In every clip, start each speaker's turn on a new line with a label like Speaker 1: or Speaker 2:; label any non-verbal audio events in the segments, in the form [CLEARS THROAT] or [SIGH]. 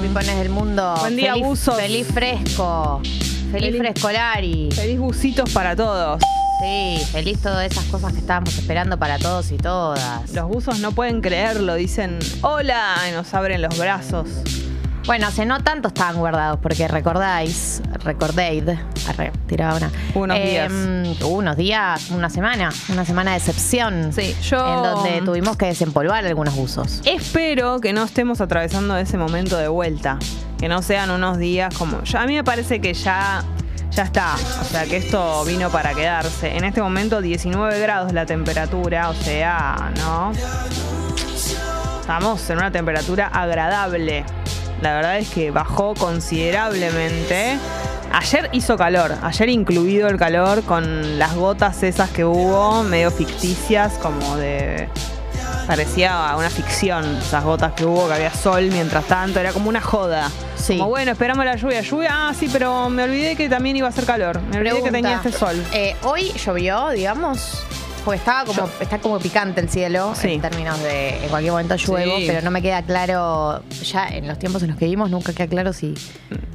Speaker 1: día, pipones del mundo.
Speaker 2: Buen día,
Speaker 1: feliz,
Speaker 2: buzos.
Speaker 1: Feliz fresco. Feliz,
Speaker 2: Feliz-
Speaker 1: frescolari.
Speaker 2: Feliz busitos para todos.
Speaker 1: Sí, feliz todas esas cosas que estábamos esperando para todos y todas.
Speaker 2: Los buzos no pueden creerlo, dicen hola y nos abren los brazos.
Speaker 1: Bueno, hace no tanto estaban guardados, porque recordáis, recordéis, arre, tiraba una.
Speaker 2: Unos días.
Speaker 1: Unos días, una semana, una semana de excepción.
Speaker 2: Sí, yo-
Speaker 1: En donde tuvimos que desempolvar algunos buzos.
Speaker 2: Espero que no estemos atravesando ese momento de vuelta. Que no sean unos días como. Ya, a mí me parece que ya. Ya está. O sea que esto vino para quedarse. En este momento 19 grados la temperatura. O sea, ¿no? Estamos en una temperatura agradable. La verdad es que bajó considerablemente. Ayer hizo calor, ayer incluido el calor con las gotas esas que hubo, medio ficticias, como de... Parecía una ficción, esas gotas que hubo, que había sol mientras tanto, era como una joda.
Speaker 1: Sí.
Speaker 2: Como bueno, esperamos la lluvia. Lluvia, ah, sí, pero me olvidé que también iba a hacer calor. Me olvidé que tenía este sol.
Speaker 1: eh, hoy llovió, digamos. Porque estaba como,
Speaker 2: Yo-
Speaker 1: está como picante el cielo
Speaker 2: Sí.
Speaker 1: en términos de en cualquier momento lluevo,
Speaker 2: Sí.
Speaker 1: pero no me queda claro, ya en los tiempos en los que vivimos, nunca queda claro si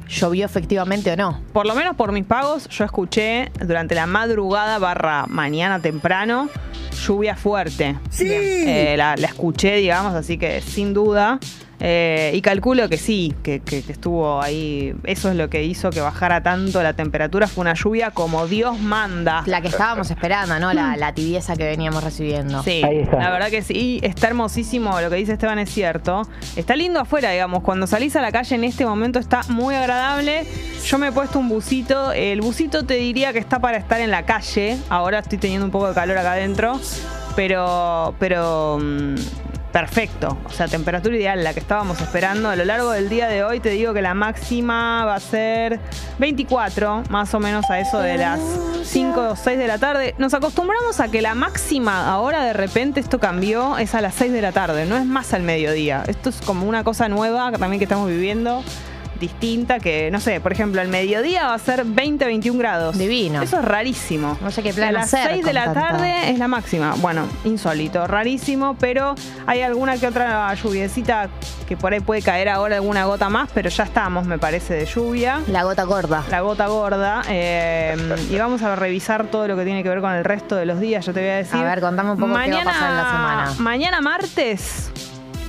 Speaker 1: llovió efectivamente o no.
Speaker 2: Por lo menos por mis pagos, yo escuché durante la madrugada barra mañana temprano lluvia fuerte.
Speaker 3: Sí.
Speaker 2: Eh, la, la escuché, digamos, así que sin duda. Eh, y calculo que sí, que, que- que estuvo ahí. Eso es lo que hizo que bajara tanto la temperatura. Fue una lluvia como Dios manda.
Speaker 1: La que estábamos esperando, ¿no? La, la tibieza que veníamos recibiendo.
Speaker 2: Sí,
Speaker 3: Ahí está.
Speaker 2: la verdad que sí, está hermosísimo, lo que dice Esteban es cierto. Está lindo afuera, digamos, cuando salís a la calle en este momento está muy agradable. Yo me he puesto un busito, el busito te diría que está para estar en la calle, ahora estoy teniendo un poco de calor acá adentro, pero, pero mm, perfecto, o sea, temperatura ideal, la que estábamos esperando. A lo largo del día de hoy te digo que la máxima va a ser 24, más o menos a eso de las 5 o 6 de la tarde. Nos acostumbramos a que la máxima ahora de repente esto cambió, es a las 6 de la tarde, no es más al mediodía. Esto es como una cosa nueva también que estamos viviendo. Distinta que, no sé, por ejemplo, al mediodía va a ser 20, 21 grados.
Speaker 1: Divino.
Speaker 2: Eso es rarísimo.
Speaker 1: No sé qué
Speaker 2: A
Speaker 1: plan
Speaker 2: las
Speaker 1: hacer
Speaker 2: 6 de la
Speaker 1: tanta-
Speaker 2: tarde es la máxima. Bueno, insólito, rarísimo, pero hay alguna que otra lluviecita que por ahí puede caer ahora alguna gota más, pero ya estamos, me parece, de lluvia.
Speaker 1: La gota gorda.
Speaker 2: La gota gorda. eh, y vamos a revisar todo lo que tiene que ver con el resto de los días. Yo te voy a decir.
Speaker 1: A ver, contame un poco qué va a pasar en la semana.
Speaker 2: Mañana martes,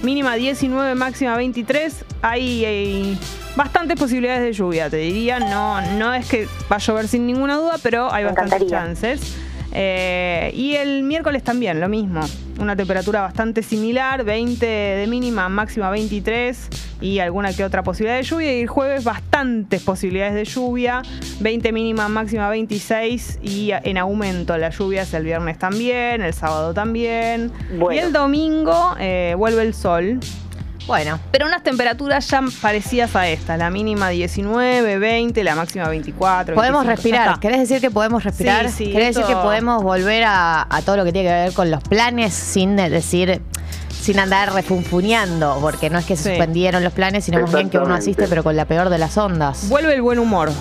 Speaker 2: mínima 19, máxima 23. Hay, hay bastantes posibilidades de lluvia, te diría. No, no es que va a llover sin ninguna duda, pero hay
Speaker 4: Me
Speaker 2: bastantes
Speaker 4: encantaría.
Speaker 2: chances. Eh, y el miércoles también, lo mismo. Una temperatura bastante similar, 20 de mínima, máxima 23 y alguna que otra posibilidad de lluvia. Y el jueves bastantes posibilidades de lluvia, 20 mínima, máxima 26 y en aumento las lluvias el viernes también, el sábado también.
Speaker 4: Bueno.
Speaker 2: Y el domingo eh, vuelve el sol.
Speaker 1: Bueno,
Speaker 2: Pero unas temperaturas ya parecidas a estas, la mínima 19, 20, la máxima 24.
Speaker 1: podemos
Speaker 2: 25, ya
Speaker 1: respirar. ¿Querés decir que podemos respirar?
Speaker 2: Sí, sí,
Speaker 1: ¿Querés decir que podemos volver a, a todo lo que tiene que ver con los planes sin de- decir, sin andar refunfuñando? Porque no es que se
Speaker 2: Sí.
Speaker 1: suspendieron los planes, sino más bien que uno asiste, pero con la peor de las ondas.
Speaker 2: Vuelve el buen humor.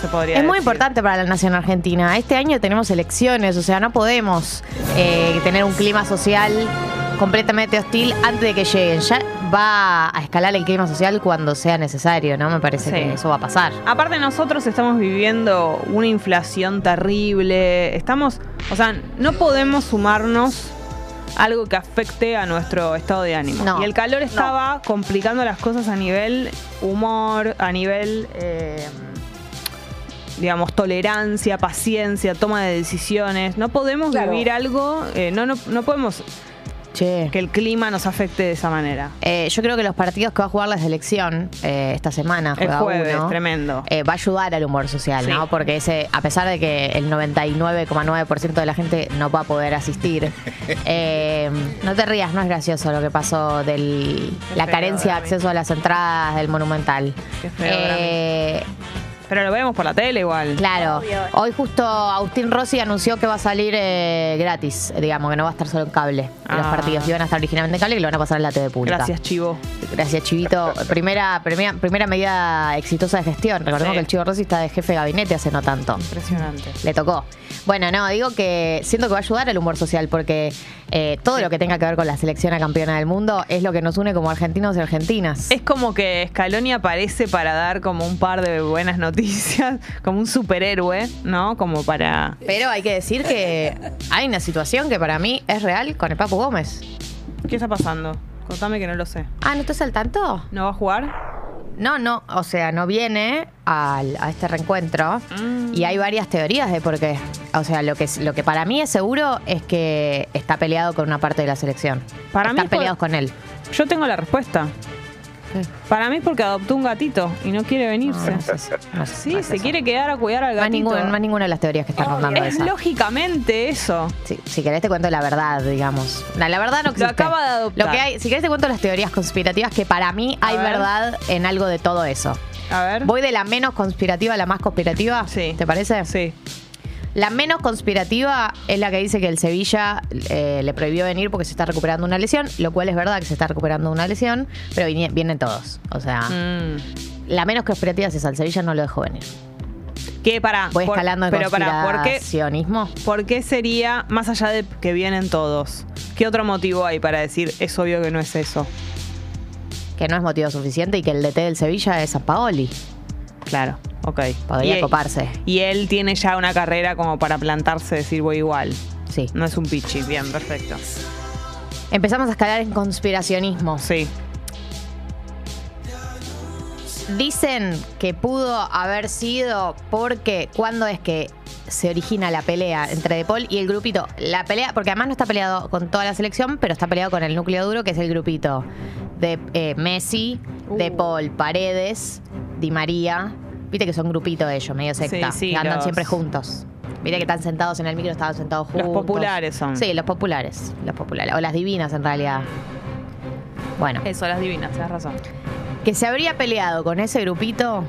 Speaker 2: Se podría
Speaker 1: Es muy importante para la nación argentina. Este año tenemos elecciones, o sea, no podemos eh, tener un clima social completamente hostil antes de que lleguen. Ya va a escalar el clima social cuando sea necesario, ¿no? Me parece
Speaker 2: Sí.
Speaker 1: que eso va a pasar.
Speaker 2: Aparte nosotros estamos viviendo una inflación terrible. Estamos, o sea, no podemos sumarnos algo que afecte a nuestro estado de ánimo.
Speaker 1: No.
Speaker 2: y el calor estaba complicando las cosas a nivel humor, a nivel, eh, digamos, tolerancia, paciencia, toma de decisiones. No podemos
Speaker 4: Claro.
Speaker 2: vivir algo, eh, no, no, no podemos
Speaker 1: Che.
Speaker 2: que el clima nos afecte de esa manera.
Speaker 1: Eh, yo creo que los partidos que va a jugar la selección eh, esta semana,
Speaker 2: El
Speaker 1: juega
Speaker 2: jueves,
Speaker 1: uno,
Speaker 2: tremendo.
Speaker 1: eh, va a ayudar al humor social,
Speaker 2: Sí.
Speaker 1: ¿no? Porque ese, a pesar de que el 99,9% de la gente no va a poder asistir, [LAUGHS] no te rías, no es gracioso lo que pasó de la carencia de acceso a las entradas del Monumental.
Speaker 2: Qué feo, Pero lo vemos por la tele igual.
Speaker 1: Claro,
Speaker 4: Obvio.
Speaker 1: hoy justo Agustín Rossi anunció que va a salir eh, gratis, digamos, que no va a estar solo en cable. Los
Speaker 2: Ah.
Speaker 1: partidos iban a estar originalmente en cable y lo van a pasar en la TV pública.
Speaker 2: Gracias, Chivo.
Speaker 1: Gracias, Chivito. Primera, primera, primera medida exitosa de gestión. Recordemos
Speaker 2: Sí.
Speaker 1: que el Chivo Rossi está de jefe de gabinete hace no tanto.
Speaker 2: Impresionante.
Speaker 1: Le tocó. Bueno, no, digo que siento que va a ayudar al humor social porque eh, todo lo que tenga que ver con la selección a campeona del mundo es lo que nos une como argentinos y argentinas.
Speaker 2: Es como que Scaloni aparece para dar como un par de buenas noticias, [LAUGHS] como un superhéroe, ¿no? Como para...
Speaker 1: Pero hay que decir que hay una situación que para mí es real con el Papu Gómez.
Speaker 2: ¿Qué está pasando? Contame que no lo sé.
Speaker 1: Ah, ¿no estás al tanto?
Speaker 2: ¿No va a jugar?
Speaker 1: No, no, o sea, no viene al- a este reencuentro
Speaker 2: Mm.
Speaker 1: y hay varias teorías de por qué. O sea, lo que, lo que para mí es seguro es que está peleado con una parte de la selección.
Speaker 2: Para mí
Speaker 1: Están peleados con él.
Speaker 2: Yo tengo la respuesta. Para mí es porque adoptó un gatito y no quiere venirse.
Speaker 1: No, no sé si- no sé si
Speaker 2: Sí,
Speaker 1: pasa
Speaker 2: se
Speaker 1: eso.
Speaker 2: quiere quedar a cuidar al
Speaker 1: Más
Speaker 2: gatito.
Speaker 1: ninguna, más ninguna de las teorías que están rondando
Speaker 2: es
Speaker 1: esa.
Speaker 2: lógicamente eso.
Speaker 1: Sí, si querés te cuento la verdad, digamos. La, la verdad no existe.
Speaker 2: acaba de adoptar.
Speaker 1: Lo que hay, si querés te cuento las teorías conspirativas que para mí
Speaker 2: A
Speaker 1: hay
Speaker 2: ver.
Speaker 1: verdad en algo de todo eso.
Speaker 2: A ver.
Speaker 1: Voy de la menos conspirativa a la más conspirativa.
Speaker 2: Sí.
Speaker 1: ¿Te parece?
Speaker 2: Sí.
Speaker 1: La menos conspirativa es la que dice que el Sevilla eh, le prohibió venir porque se está recuperando una lesión, lo cual es verdad que se está recuperando una lesión, pero vienen todos. O sea,
Speaker 2: Mm.
Speaker 1: la menos conspirativa es esa, el Sevilla no lo dejó venir.
Speaker 2: ¿Qué para?
Speaker 1: Voy escalando en
Speaker 2: Pero para, ¿por qué. ¿por qué sería, más allá de que vienen todos, qué otro motivo hay para decir es obvio que no es eso?
Speaker 1: Que no es motivo suficiente y que el DT del Sevilla es San Paoli.
Speaker 2: Claro, ok.
Speaker 1: Podría
Speaker 2: Y-
Speaker 1: coparse.
Speaker 2: Y él tiene ya una carrera como para plantarse decir voy igual.
Speaker 1: Sí.
Speaker 2: No es un pichi. Bien, perfecto.
Speaker 1: Empezamos a escalar en conspiracionismo.
Speaker 2: Sí.
Speaker 1: Dicen que pudo haber sido porque cuando es que se origina la pelea entre De Paul y el grupito. La pelea, porque además no está peleado con toda la selección, pero está peleado con el núcleo duro, que es el grupito de eh, Messi, De
Speaker 2: Uh.
Speaker 1: Paul, Paredes, Di María. Viste que son grupitos ellos, medio secta.
Speaker 2: Sí, sí,
Speaker 1: que andan
Speaker 2: los-
Speaker 1: siempre juntos. Viste que están sentados en el micro, estaban sentados juntos.
Speaker 2: Los populares son.
Speaker 1: Sí, los populares. Los populares. O las divinas en realidad. Bueno
Speaker 2: Eso, las divinas, tienes razón.
Speaker 1: que se habría peleado con ese grupito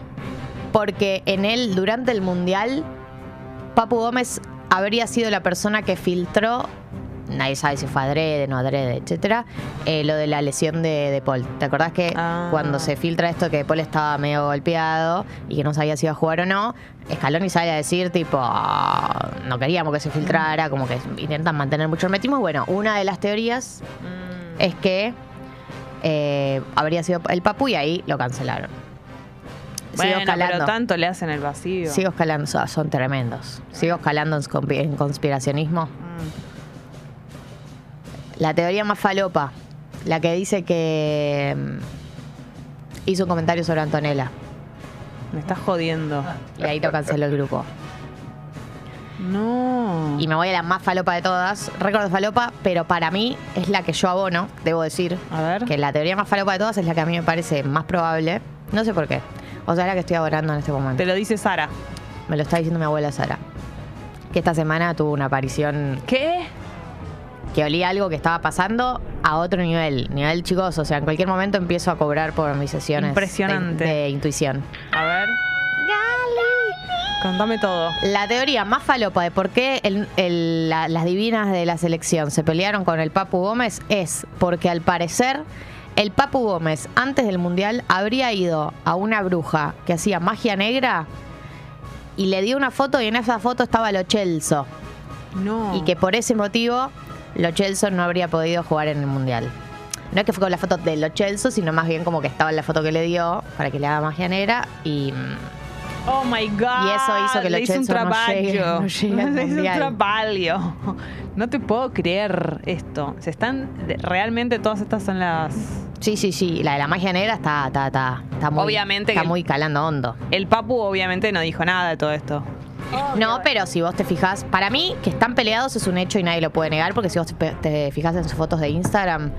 Speaker 1: porque en él, durante el Mundial, Papu Gómez habría sido la persona que filtró, nadie sabe si fue adrede, no adrede, etcétera, eh, lo de la lesión de, de Paul. ¿Te acordás que
Speaker 2: Ah.
Speaker 1: cuando se filtra esto que Paul estaba medio golpeado y que no sabía si iba a jugar o no, Scaloni sale a decir tipo, "Ah, no queríamos que se filtrara, como que intentan mantener mucho hermetismo. Bueno, una de las teorías es que eh, habría sido el Papu y ahí lo cancelaron. Sigo
Speaker 2: Bueno,
Speaker 1: escalando.
Speaker 2: pero tanto le hacen el vacío.
Speaker 1: Sigo escalando, son, tremendos. Sigo escalando en conspiracionismo.
Speaker 2: Mm.
Speaker 1: La teoría más falopa, la que dice que mm, hizo un comentario sobre Antonella
Speaker 2: Me estás jodiendo.
Speaker 1: y ahí lo canceló el grupo.
Speaker 2: No.
Speaker 1: Y me voy a la más falopa de todas, récord de falopa, pero para mí es la que yo abono, debo decir.
Speaker 2: A ver.
Speaker 1: Que la teoría más falopa de todas es la que a mí me parece más probable. No sé por qué. O sea, es la que estoy abonando en este momento.
Speaker 2: Te lo dice Sara.
Speaker 1: Me lo está diciendo mi abuela Sara. Que esta semana tuvo una aparición
Speaker 2: ¿Qué?
Speaker 1: Que olía algo que estaba pasando a otro nivel, nivel chicos. O sea, en cualquier momento empiezo a cobrar por mis sesiones de-
Speaker 2: Impresionante.
Speaker 1: de, intuición.
Speaker 2: A ver. Contame todo.
Speaker 1: La teoría más falopa de por qué el- el- la- las divinas de la selección se pelearon con el Papu Gómez es porque al parecer el Papu Gómez antes del Mundial habría ido a una bruja que hacía magia negra y le dio una foto y en esa foto estaba Lo Chelso.
Speaker 2: No.
Speaker 1: y que por ese motivo Lo Celso no habría podido jugar en el Mundial. No es que fue con la foto de Lo Celso, sino más bien como que estaba en la foto que le dio para que le haga magia negra y mm,
Speaker 2: Oh my God.
Speaker 1: Y eso hizo que lo
Speaker 2: un
Speaker 1: no
Speaker 2: trabajo.
Speaker 1: llegue- no llegue al [LAUGHS]
Speaker 2: un trabajo. No te puedo creer esto. Se están. Realmente todas estas son las.
Speaker 1: sí, sí, sí, la de la magia negra está, está, está, está muy,
Speaker 2: Obviamente
Speaker 1: está muy calando hondo.
Speaker 2: El Papu obviamente no dijo nada de todo esto.
Speaker 1: No, pero si vos te fijas, para mí que están peleados es un hecho y nadie lo puede negar, porque si vos te, te fijas en sus fotos de Instagram,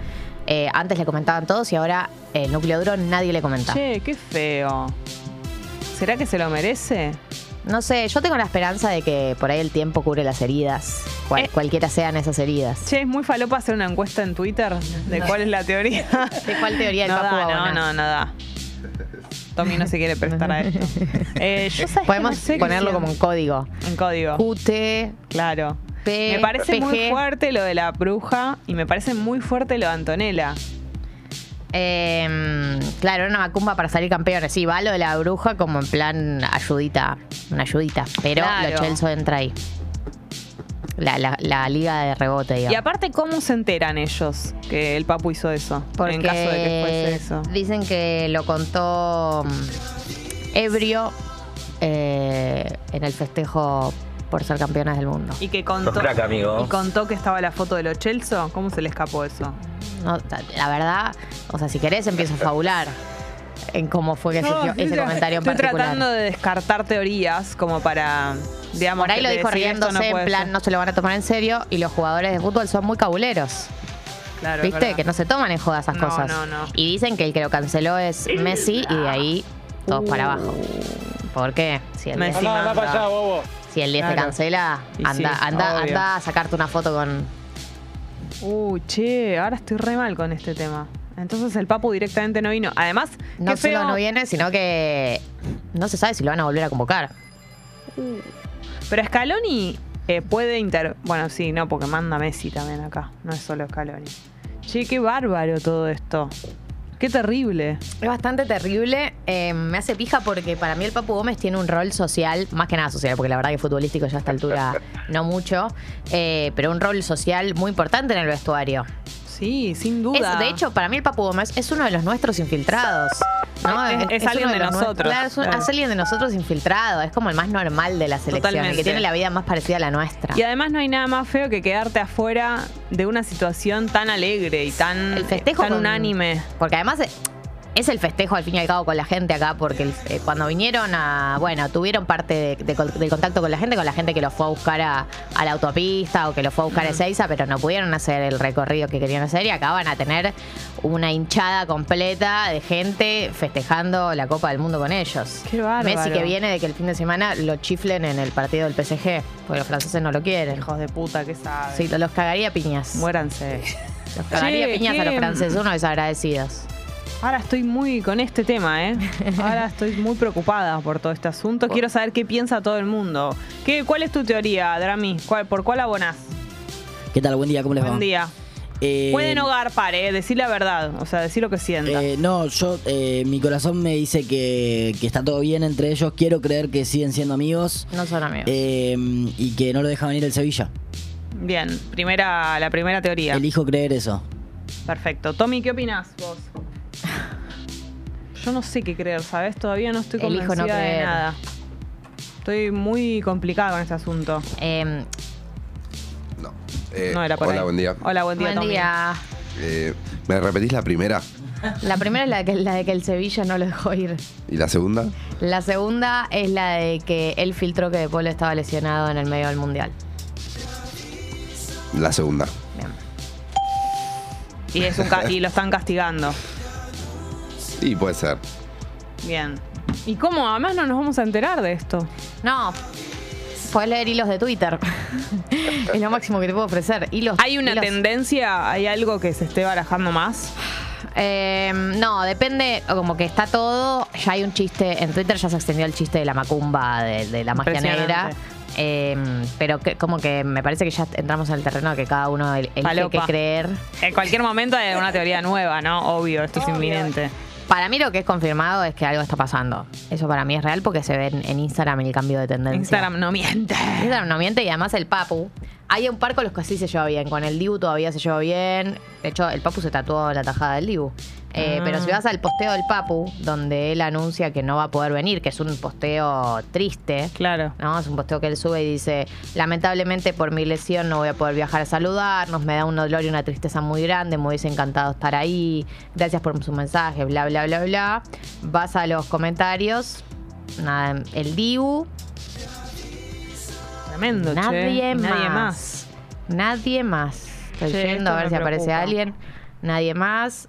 Speaker 1: eh, antes le comentaban todos y ahora el núcleo duro nadie le comenta.
Speaker 2: Che, qué feo. ¿Será que se lo merece?
Speaker 1: No sé, yo tengo la esperanza de que por ahí el tiempo cubre las heridas, cual-
Speaker 2: Eh.
Speaker 1: cualquiera sean esas heridas.
Speaker 2: Che, es muy falopa hacer una encuesta en Twitter de cuál es la teoría. [LAUGHS]
Speaker 1: ¿De cuál teoría del
Speaker 2: no
Speaker 1: Papu
Speaker 2: da, no, no, no da. Tommy no se quiere prestar a [LAUGHS] esto. Eh, yo sabes que
Speaker 1: Podemos
Speaker 2: no sé qué
Speaker 1: ponerlo como un código.
Speaker 2: en código.
Speaker 1: QT,
Speaker 2: Claro.
Speaker 1: P,
Speaker 2: me parece muy fuerte lo de la bruja y me parece muy fuerte lo de Antonella.
Speaker 1: Eh, claro, era una macumba para salir campeones. Sí, va lo de la bruja como en plan ayudita, una ayudita. Pero
Speaker 2: Claro.
Speaker 1: lo Chelsea entra ahí. La, la- la liga de rebote, digamos.
Speaker 2: Y aparte, ¿cómo se enteran ellos que el Papu hizo eso? en caso de que fuese eso.
Speaker 1: dicen que lo contó mm, ebrio eh, en el festejo por ser campeonas del mundo.
Speaker 2: Y que contó,
Speaker 3: Sos crack, amigo.
Speaker 2: y contó que estaba la foto de los Chelsea. ¿Cómo se le escapó eso?
Speaker 1: No, la verdad, o sea, si querés empiezo a fabular en cómo fue que surgió ese comentario en
Speaker 2: Estoy
Speaker 1: particular.
Speaker 2: tratando de descartar teorías como para, digamos,
Speaker 1: Por ahí lo dijo riéndose,
Speaker 2: no
Speaker 1: en plan,
Speaker 2: ser.
Speaker 1: no se lo van a tomar en serio, y los jugadores de fútbol son muy cabuleros.
Speaker 2: Claro,
Speaker 1: ¿Viste?
Speaker 2: verdad.
Speaker 1: Que no se toman en joda esas
Speaker 2: No,
Speaker 1: cosas.
Speaker 2: no, no.
Speaker 1: Y dicen que el que lo canceló es Messi y de ahí todos para abajo. ¿Por qué? Si el
Speaker 2: Messi
Speaker 1: 10,
Speaker 2: manda.
Speaker 1: si el 10 te cancela, anda,
Speaker 2: sí,
Speaker 1: anda, anda a sacarte una foto con.
Speaker 2: Uh, che, ahora estoy re mal con este tema. Entonces el Papu directamente no vino. Además,
Speaker 1: No
Speaker 2: feo.
Speaker 1: solo no viene, sino que no se sabe si lo van a volver a convocar.
Speaker 2: Pero Scaloni eh, puede inter... Bueno, sí, no, porque manda Messi también acá. No es solo Scaloni. Che, qué bárbaro todo esto. Qué terrible.
Speaker 1: Es bastante terrible. eh, me hace pija porque para mí el Papu Gómez tiene un rol social, más que nada social, porque la verdad que futbolístico ya a esta altura no mucho, eh, pero un rol social muy importante en el vestuario.
Speaker 2: Sí, sin
Speaker 1: Es-
Speaker 2: duda.
Speaker 1: de hecho, para mí el Papu Gómez es uno de los nuestros infiltrados. ¿no?
Speaker 2: Es- es alguien de nosotros,
Speaker 1: Claro, es, un-
Speaker 2: claro.
Speaker 1: es alguien de nosotros infiltrado. Es como el más normal de la selección, el que tiene la vida más parecida a la nuestra.
Speaker 2: Y además no hay nada más feo que quedarte afuera de una situación tan alegre y tan,
Speaker 1: el festejo
Speaker 2: tan
Speaker 1: con-
Speaker 2: unánime.
Speaker 1: Porque además eh, es el festejo al fin y al cabo con la gente acá, porque eh, cuando vinieron a, bueno, tuvieron parte de, de col- del contacto con la gente, con la gente que los fue a buscar a, a la autopista o que los fue a buscar a Ezeiza, pero no pudieron hacer el recorrido que querían hacer y acá van a tener una hinchada completa de gente festejando la Copa del Mundo con ellos.
Speaker 2: Qué bárbaro.
Speaker 1: Messi que viene de que el fin de semana lo chiflen en el partido del PSG, porque los franceses no lo quieren.
Speaker 2: Hijos de puta, ¿qué sabes?
Speaker 1: Sí, los cagaría piñas.
Speaker 2: Muéranse.
Speaker 1: Los cagaría
Speaker 2: Che,
Speaker 1: piñas a los franceses, unos desagradecidos.
Speaker 2: Ahora estoy muy con este tema, ¿eh? [LAUGHS] Ahora estoy muy preocupada por todo este asunto. Quiero saber qué piensa todo el mundo. ¿Qué, ¿Cuál es tu teoría, Drami? ¿Cuál- ¿Por cuál abonás?
Speaker 4: ¿Qué tal? Buen día, ¿cómo les va?
Speaker 2: Buen día.
Speaker 4: Eh,
Speaker 2: Pueden no garpar, ¿eh? Decir la verdad. O sea, decir lo que sienta.
Speaker 4: eh, no, yo, eh, mi corazón me dice que, que está todo bien entre ellos. Quiero creer que siguen siendo amigos
Speaker 1: No son amigos.
Speaker 4: eh, y que no lo deja venir el Sevilla.
Speaker 2: Bien, primera, la primera teoría.
Speaker 4: Elijo creer eso.
Speaker 2: Perfecto. Tommy, ¿qué opinás vos? Yo no sé qué creer, ¿sabes? Todavía no estoy
Speaker 1: Elijo
Speaker 2: convencida
Speaker 1: no
Speaker 2: de nada. Estoy muy complicada con este asunto.
Speaker 1: Eh,
Speaker 5: No. Eh,
Speaker 2: No era por
Speaker 5: hola,
Speaker 2: ahí.
Speaker 5: buen día.
Speaker 2: Hola, buen día,
Speaker 1: buen
Speaker 2: Tommy.
Speaker 1: día.
Speaker 5: Eh, ¿Me repetís la primera?
Speaker 1: La primera es la, que, la de que el Sevilla no lo dejó ir.
Speaker 5: ¿Y la segunda?
Speaker 1: La segunda es la de que él filtró que De Paul estaba lesionado en el medio del mundial.
Speaker 5: La segunda.
Speaker 1: Bien.
Speaker 2: Y, es un ca- y lo están castigando.
Speaker 5: Y puede ser.
Speaker 2: Bien. ¿Y cómo? Además no nos vamos a enterar de esto.
Speaker 1: No, puedes leer hilos de Twitter. [LAUGHS] es lo máximo que te puedo ofrecer. Hilos,
Speaker 2: ¿Hay una
Speaker 1: hilos-
Speaker 2: tendencia? ¿Hay algo que se esté barajando más?
Speaker 1: Eh, no, depende, como que está todo. Ya hay un chiste, en Twitter ya se extendió el chiste de la macumba, de, de la magia negra. Eh, pero que, como que me parece que ya entramos en el terreno de que cada uno el- elige
Speaker 2: Falopa.
Speaker 1: qué creer.
Speaker 2: En cualquier momento hay una teoría nueva, ¿no? Obvio, esto es inminente.
Speaker 1: Para mí lo que es confirmado es que algo está pasando. Eso para mí es real porque se ve en, en Instagram el cambio de tendencia.
Speaker 2: Instagram no miente.
Speaker 1: Instagram no miente y además el Papu. Hay un par con los que sí se lleva bien. Con el Dibu todavía se lleva bien. De hecho, el Papu se tatuó la tajada del Dibu. Eh,
Speaker 2: Ah.
Speaker 1: Pero si vas al posteo del Papu, donde él anuncia que no va a poder venir, que es un posteo triste,
Speaker 2: Claro.
Speaker 1: ¿no? Es un posteo que él sube y dice, lamentablemente por mi lesión no voy a poder viajar a saludarnos, me da un dolor y una tristeza muy grande, me hubiese encantado estar ahí, gracias por su mensaje, bla, bla, bla, bla. Vas a los comentarios, nada, el Dibu,
Speaker 2: Tremendo, che.
Speaker 1: nadie, más.
Speaker 2: Nadie más.
Speaker 1: Nadie más. Estoy
Speaker 2: Che,
Speaker 1: yendo a ver si aparece alguien. Nadie más.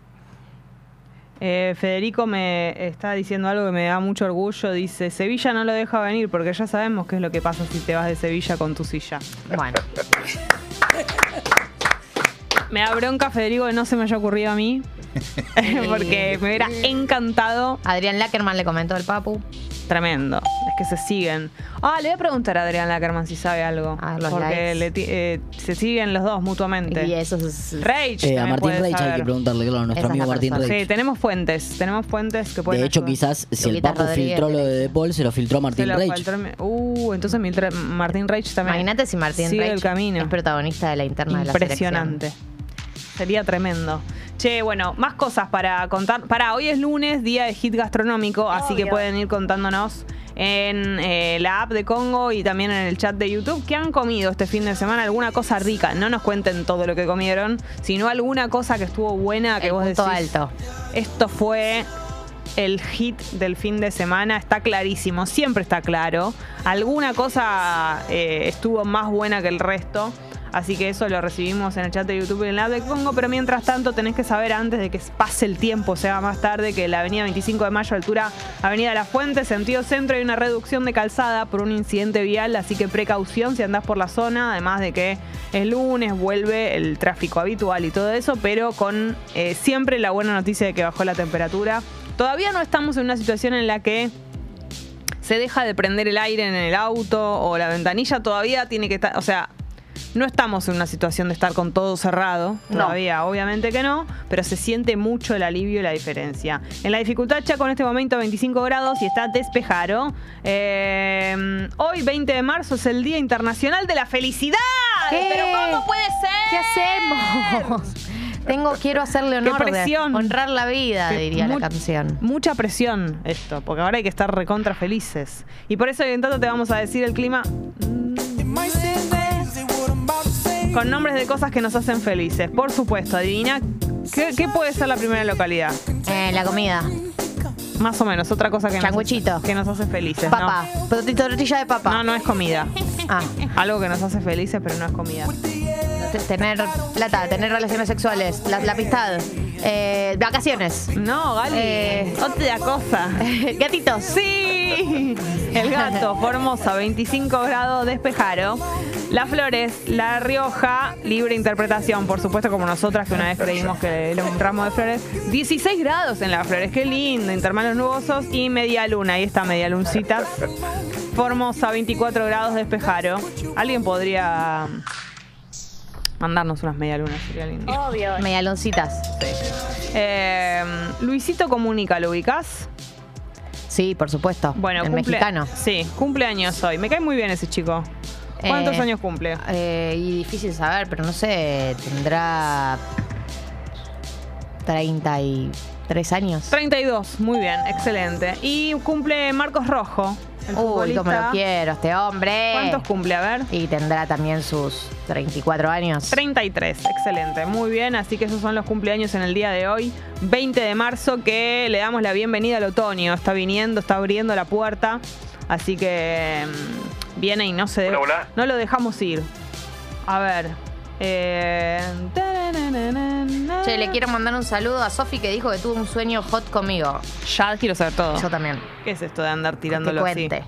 Speaker 2: Eh, Federico me está diciendo algo que me da mucho orgullo. Dice, Sevilla no lo deja venir porque ya sabemos qué es lo que pasa si te vas de Sevilla con tu silla.
Speaker 1: Bueno, [LAUGHS]
Speaker 2: Me da bronca, Federico, que no se me haya ocurrido a mí. [LAUGHS] porque me hubiera [LAUGHS] encantado.
Speaker 1: Adrián Lackerman le comentó al Papu.
Speaker 2: Tremendo. Es que se siguen. Ah, le voy a preguntar a Adrián Lackerman si sabe algo.
Speaker 1: Ah, los
Speaker 2: porque le ti- eh, se siguen los dos mutuamente.
Speaker 1: Y eso es.
Speaker 2: Rage.
Speaker 4: Eh, a
Speaker 2: también
Speaker 4: Martín
Speaker 2: puede
Speaker 4: Reich hay
Speaker 2: saber.
Speaker 4: que preguntarle, claro, nuestro
Speaker 1: Esa es
Speaker 4: amigo
Speaker 1: la
Speaker 4: Martín
Speaker 1: persona.
Speaker 4: Reich.
Speaker 2: Sí, tenemos fuentes. Tenemos fuentes que pueden
Speaker 4: De hecho,
Speaker 2: ayudar.
Speaker 4: quizás si el Papu
Speaker 1: Rodríguez.
Speaker 4: filtró lo de De Paul, se lo filtró
Speaker 2: Se
Speaker 4: Martín
Speaker 2: lo
Speaker 4: Reich.
Speaker 2: faltó el- Uh, entonces Martín Reich también.
Speaker 1: Imagínate si Martín
Speaker 2: sigue
Speaker 1: Reich
Speaker 2: el camino.
Speaker 1: es protagonista de la interna de la
Speaker 2: Impresionante. Sería tremendo. Che, bueno, más cosas para contar. Para, hoy es lunes, día de hit gastronómico, así que pueden ir contándonos en eh, la app de Congo y también en el chat de YouTube qué han comido este fin de semana, alguna cosa rica. No nos cuenten todo lo que comieron, sino alguna cosa que estuvo buena que
Speaker 1: El
Speaker 2: vos
Speaker 1: punto
Speaker 2: decís.
Speaker 1: alto.
Speaker 2: Esto fue el hit del fin de semana, está clarísimo, siempre está claro. Alguna cosa eh, estuvo más buena que el resto. Así que eso lo recibimos en el chat de YouTube y en la de Congo. Pero mientras tanto, tenés que saber antes de que pase el tiempo, sea más tarde, que la avenida 25 de mayo, altura Avenida La Fuente, sentido centro, hay una reducción de calzada por un incidente vial. Así que precaución si andás por la zona. Además de que es lunes, vuelve el tráfico habitual y todo eso. Pero con eh, siempre la buena noticia de que bajó la temperatura. Todavía no estamos en una situación en la que se deja de prender el aire en el auto o la ventanilla, todavía tiene que estar, o sea, no estamos en una situación de estar con todo cerrado,
Speaker 1: No.
Speaker 2: todavía, obviamente que no, pero se siente mucho el alivio y la diferencia. En la dificultad Chaco en este momento 25 grados y está despejado. Eh, hoy 20 de marzo es el Día Internacional de la Felicidad.
Speaker 1: ¿Qué?
Speaker 2: Pero ¿cómo puede ser?
Speaker 1: ¿Qué hacemos? Tengo, quiero hacerle honor de
Speaker 2: presión.
Speaker 1: honrar la vida, diría
Speaker 2: mu-
Speaker 1: la canción.
Speaker 2: Mucha presión esto, porque ahora hay que estar recontra felices. Y por eso en tanto te vamos a decir el clima con nombres de cosas que nos hacen felices. Por supuesto, adivina qué, qué puede ser la primera localidad.
Speaker 1: Eh, la comida.
Speaker 2: Más o menos, otra cosa que nos,
Speaker 1: Changuchito.
Speaker 2: que nos hace felices.
Speaker 1: Papa. Torti- Tortilla de papa.
Speaker 2: No, no es comida.
Speaker 1: Ah,
Speaker 2: Algo que nos hace felices, pero no es comida.
Speaker 1: t- tener plata, tener relaciones sexuales, la, la amistad, eh, vacaciones,
Speaker 2: No, Gali.
Speaker 1: Eh.
Speaker 2: otra cosa. [LAUGHS]
Speaker 1: gatitos.
Speaker 2: Sí, el gato, [LAUGHS] Formosa, 25 grados, despejaro. Las Flores, La Rioja, libre interpretación, por supuesto, como nosotras que una vez creímos que era un ramo de flores. 16 grados en Las Flores, qué lindo, intermalos nubosos y media luna, ahí está media luncita. Formosa, 24 grados, despejaro. Alguien podría mandarnos unas media lunas, sería lindo.
Speaker 1: Medialoncitas.
Speaker 2: Eh, Luisito Comunica, ¿lo ubicás?
Speaker 1: Sí, por supuesto.
Speaker 2: Bueno,
Speaker 1: el
Speaker 2: cumple-
Speaker 1: mexicano.
Speaker 2: Sí, cumpleaños hoy. Me cae muy bien ese chico. ¿Cuántos
Speaker 1: Eh,
Speaker 2: años cumple?
Speaker 1: Eh, y difícil saber, pero no sé, tendrá 33 años.
Speaker 2: 32, muy bien, excelente. Y cumple Marcos Rojo,
Speaker 1: Uy, cómo lo quiero, este hombre.
Speaker 2: ¿Cuántos cumple? A ver.
Speaker 1: Y tendrá también sus 34 años.
Speaker 2: 33, excelente, muy bien. Así que esos son los cumpleaños en el día de hoy, 20 de marzo, que le damos la bienvenida al otoño. Está viniendo, está abriendo la puerta. Así que mm, viene y no se
Speaker 3: Hola, hola.
Speaker 2: no lo dejamos ir. A ver. Eh,
Speaker 1: Che, le quiero mandar un saludo a Sofi que dijo que tuvo un sueño hot conmigo.
Speaker 2: Ya quiero saber todo.
Speaker 1: Yo también.
Speaker 2: ¿Qué es esto de andar tirándolo
Speaker 1: que
Speaker 2: así?
Speaker 1: cuente.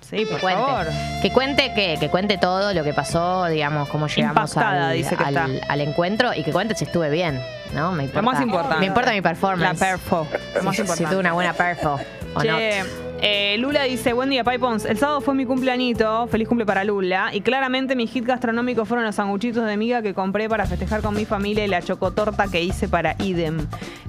Speaker 2: Sí,
Speaker 1: Que
Speaker 2: por
Speaker 1: cuente.
Speaker 2: favor.
Speaker 1: Que cuente qué, que cuente todo lo que pasó, digamos, cómo llegamos al,
Speaker 2: dice que
Speaker 1: al-
Speaker 2: está.
Speaker 1: al encuentro y que cuente si estuve bien, ¿no? Me importa.
Speaker 2: Lo más importante.
Speaker 1: Me importa mi
Speaker 2: La
Speaker 1: performance.
Speaker 2: perfo. Lo más
Speaker 1: Si- si
Speaker 2: importante.
Speaker 1: tuve una buena perfo o no.
Speaker 2: Eh, Lula dice, buen día, Pipons. El sábado fue mi cumpleañito, feliz cumple para Lula. Y claramente mis hits gastronómicos fueron los sanguchitos de miga que compré para festejar con mi familia y la chocotorta que hice para Idem.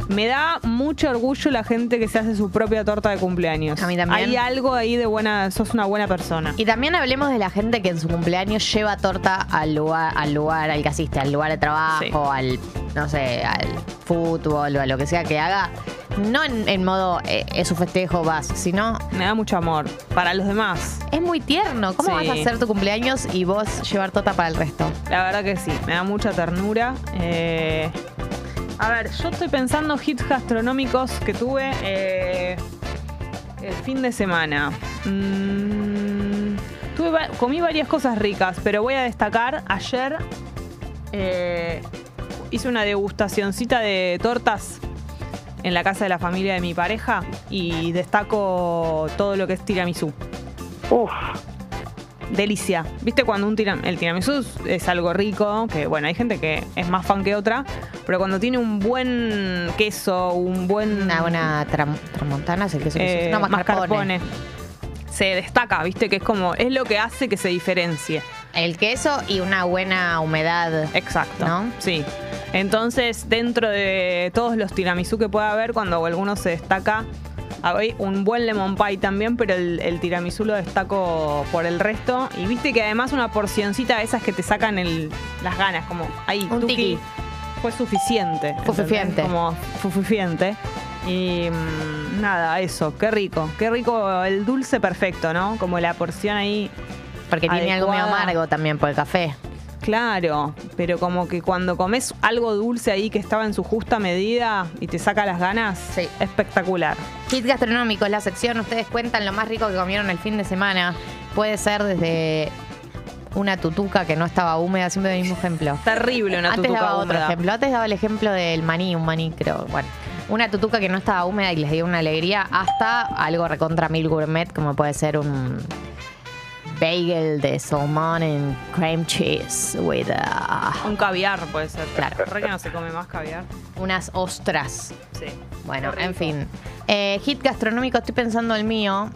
Speaker 2: Me da mucho orgullo la gente que se hace su propia torta de cumpleaños.
Speaker 1: A mí también.
Speaker 2: Hay algo ahí de buena, sos una buena persona.
Speaker 1: Y también hablemos de la gente que en su cumpleaños lleva torta al lugar, al lugar al que asiste, al lugar de trabajo,
Speaker 2: Sí.
Speaker 1: al, no sé, al fútbol o a lo que sea que haga. No en, en modo eh, es su festejo, vas, sino
Speaker 2: Me da mucho amor. Para los demás.
Speaker 1: es muy tierno. ¿Cómo
Speaker 2: Sí.
Speaker 1: vas a hacer tu cumpleaños y vos llevar torta para el resto?
Speaker 2: La verdad que sí, me da mucha ternura. Eh, a ver, yo estoy pensando hits gastronómicos que tuve eh, el fin de semana. Mm, tuve va- comí varias cosas ricas, pero voy a destacar, ayer eh, hice una degustacioncita de tortas en la casa de la familia de mi pareja y destaco todo lo que es tiramisú. Delicia. ¿Viste cuando un tiram el tiramisú es- algo rico? Que bueno, hay gente que es más fan que otra. Pero cuando tiene un buen queso, un buen
Speaker 1: Una buena tram- tramontana es el que se
Speaker 2: eh.
Speaker 1: No, mascarpone.
Speaker 2: mascarpone, se destaca, viste, que es como, es lo que hace que se diferencie.
Speaker 1: El queso y una buena humedad.
Speaker 2: Exacto.
Speaker 1: ¿No?
Speaker 2: Sí. Entonces, dentro de todos los tiramisú que pueda haber, cuando alguno se destaca, hay un buen lemon pie también, pero el, el tiramisú lo destaco por el resto. Y viste que además una porcioncita de esas que te sacan el- las ganas, como ahí,
Speaker 1: Un tiki.
Speaker 2: fue suficiente.
Speaker 1: Fufufiente.
Speaker 2: Como fufufiente. Y mm, nada, eso, qué rico. Qué rico el dulce perfecto, ¿no? Como la porción ahí
Speaker 1: Porque tiene algo medio
Speaker 2: adecuada.
Speaker 1: amargo también por el café.
Speaker 2: Claro, pero como que cuando comes algo dulce ahí que estaba en su justa medida y te saca las ganas,
Speaker 1: Sí.
Speaker 2: espectacular.
Speaker 1: Hit gastronómico es la sección. Ustedes cuentan lo más rico que comieron el fin de semana. Puede ser desde una tutuca que no estaba húmeda, siempre el mismo ejemplo.
Speaker 2: Terrible una
Speaker 1: Antes
Speaker 2: tutuca
Speaker 1: daba otro
Speaker 2: húmeda.
Speaker 1: ejemplo. Antes daba el ejemplo del maní, un maní, creo. Bueno, una tutuca que no estaba húmeda y les dio una alegría, hasta algo recontra mil gourmet, como puede ser un bagel de salmón en cream cheese with uh,
Speaker 2: Un caviar puede ser.
Speaker 1: Claro.
Speaker 2: Re que no se come más caviar.
Speaker 1: unas ostras.
Speaker 2: Sí.
Speaker 1: Bueno, en fin. Eh, hit gastronómico, estoy pensando el mío.